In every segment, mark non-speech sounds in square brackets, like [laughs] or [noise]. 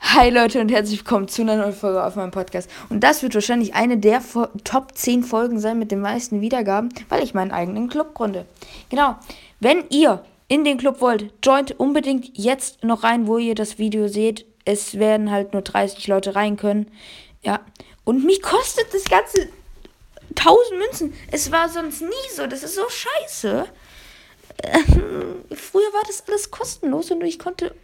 Hi Leute und herzlich willkommen zu einer neuen Folge auf meinem Podcast. Und das wird wahrscheinlich eine der Fo Top 10 Folgen sein mit den meisten Wiedergaben, weil ich meinen eigenen Club gründe. Genau. Wenn ihr in den Club wollt, joint unbedingt jetzt noch rein, wo ihr das Video seht. Es werden halt nur 30 Leute rein können. Ja. Und mich kostet das Ganze 1000 Münzen. Es war sonst nie so. Das ist so scheiße. [laughs] früher war das alles kostenlos und ich konnte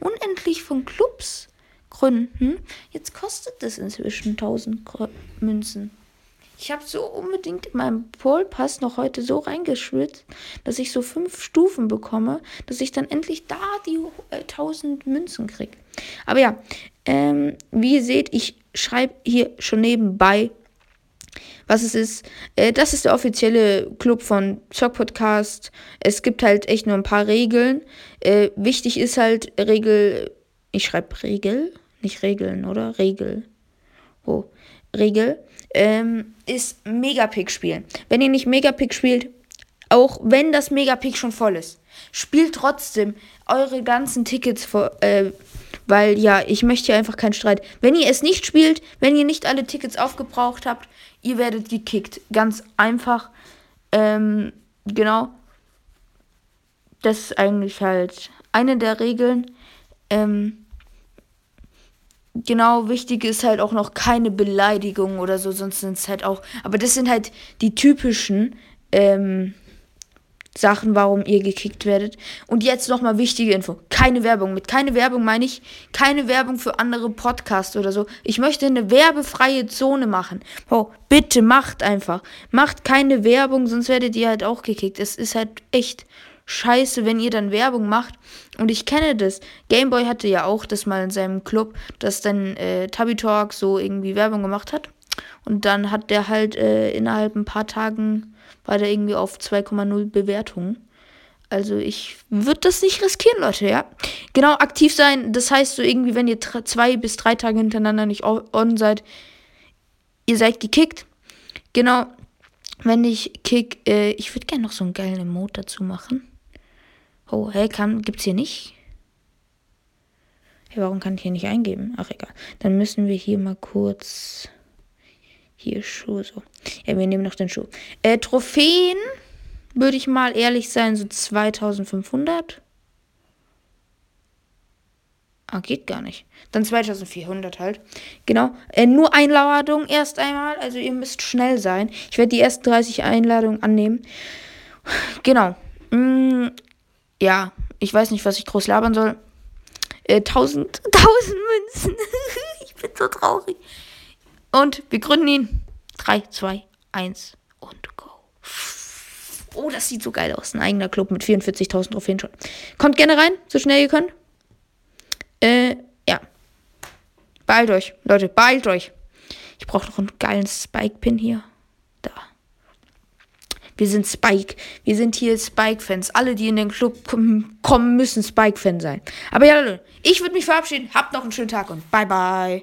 unendlich von Clubs gründen. Jetzt kostet es inzwischen 1000 Münzen. Ich habe so unbedingt in meinem Polpass noch heute so reingeschwitzt, dass ich so fünf Stufen bekomme, dass ich dann endlich da die äh, 1000 Münzen kriege. Aber ja, ähm, wie ihr seht, ich schreibe hier schon nebenbei, was es ist. Äh, das ist der offizielle Club von Zock Podcast. Es gibt halt echt nur ein paar Regeln. Äh, wichtig ist halt Regel, ich schreibe Regel, nicht Regeln, oder? Regel. Oh, Regel ähm, ist Megapick spielen. Wenn ihr nicht Megapick spielt, auch wenn das Megapick schon voll ist, spielt trotzdem eure ganzen Tickets vor, äh, weil ja, ich möchte hier einfach keinen Streit. Wenn ihr es nicht spielt, wenn ihr nicht alle Tickets aufgebraucht habt, ihr werdet gekickt. Ganz einfach. Ähm, genau. Das ist eigentlich halt eine der Regeln. Ähm, genau, wichtig ist halt auch noch keine Beleidigung oder so, sonst sind es halt auch. Aber das sind halt die typischen ähm, Sachen, warum ihr gekickt werdet. Und jetzt nochmal wichtige Info. Keine Werbung. Mit keine Werbung meine ich keine Werbung für andere Podcasts oder so. Ich möchte eine werbefreie Zone machen. Oh, bitte macht einfach. Macht keine Werbung, sonst werdet ihr halt auch gekickt. Es ist halt echt scheiße, wenn ihr dann Werbung macht. Und ich kenne das. Gameboy hatte ja auch das mal in seinem Club, dass dann äh, Tubby Talk so irgendwie Werbung gemacht hat. Und dann hat der halt äh, innerhalb ein paar Tagen war der irgendwie auf 2,0 Bewertungen. Also ich würde das nicht riskieren, Leute, ja. Genau, aktiv sein, das heißt so irgendwie, wenn ihr zwei bis drei Tage hintereinander nicht on seid, ihr seid gekickt. Genau, wenn ich kick, äh, ich würde gerne noch so einen geilen Emote dazu machen. Oh, hey, kann, gibt's hier nicht? Hey, warum kann ich hier nicht eingeben? Ach, egal. Dann müssen wir hier mal kurz. Hier, Schuh, so. Ja, wir nehmen noch den Schuh. Äh, Trophäen, würde ich mal ehrlich sein, so 2500. Ah, geht gar nicht. Dann 2400 halt. Genau. Äh, nur Einladung erst einmal. Also ihr müsst schnell sein. Ich werde die ersten 30 Einladungen annehmen. Genau. Mm, ja, ich weiß nicht, was ich groß labern soll. Äh, 1000, 1000 [laughs] Münzen. [laughs] ich bin so traurig. Und wir gründen ihn. 3, 2, 1 und go. Oh, das sieht so geil aus. Ein eigener Club mit 44.000 Trophäen schon. Kommt gerne rein, so schnell ihr könnt. Äh, ja. Beeilt euch, Leute, beeilt euch. Ich brauche noch einen geilen Spike-Pin hier. Da. Wir sind Spike. Wir sind hier Spike-Fans. Alle, die in den Club kommen, müssen Spike-Fan sein. Aber ja, Leute, ich würde mich verabschieden. Habt noch einen schönen Tag und bye bye.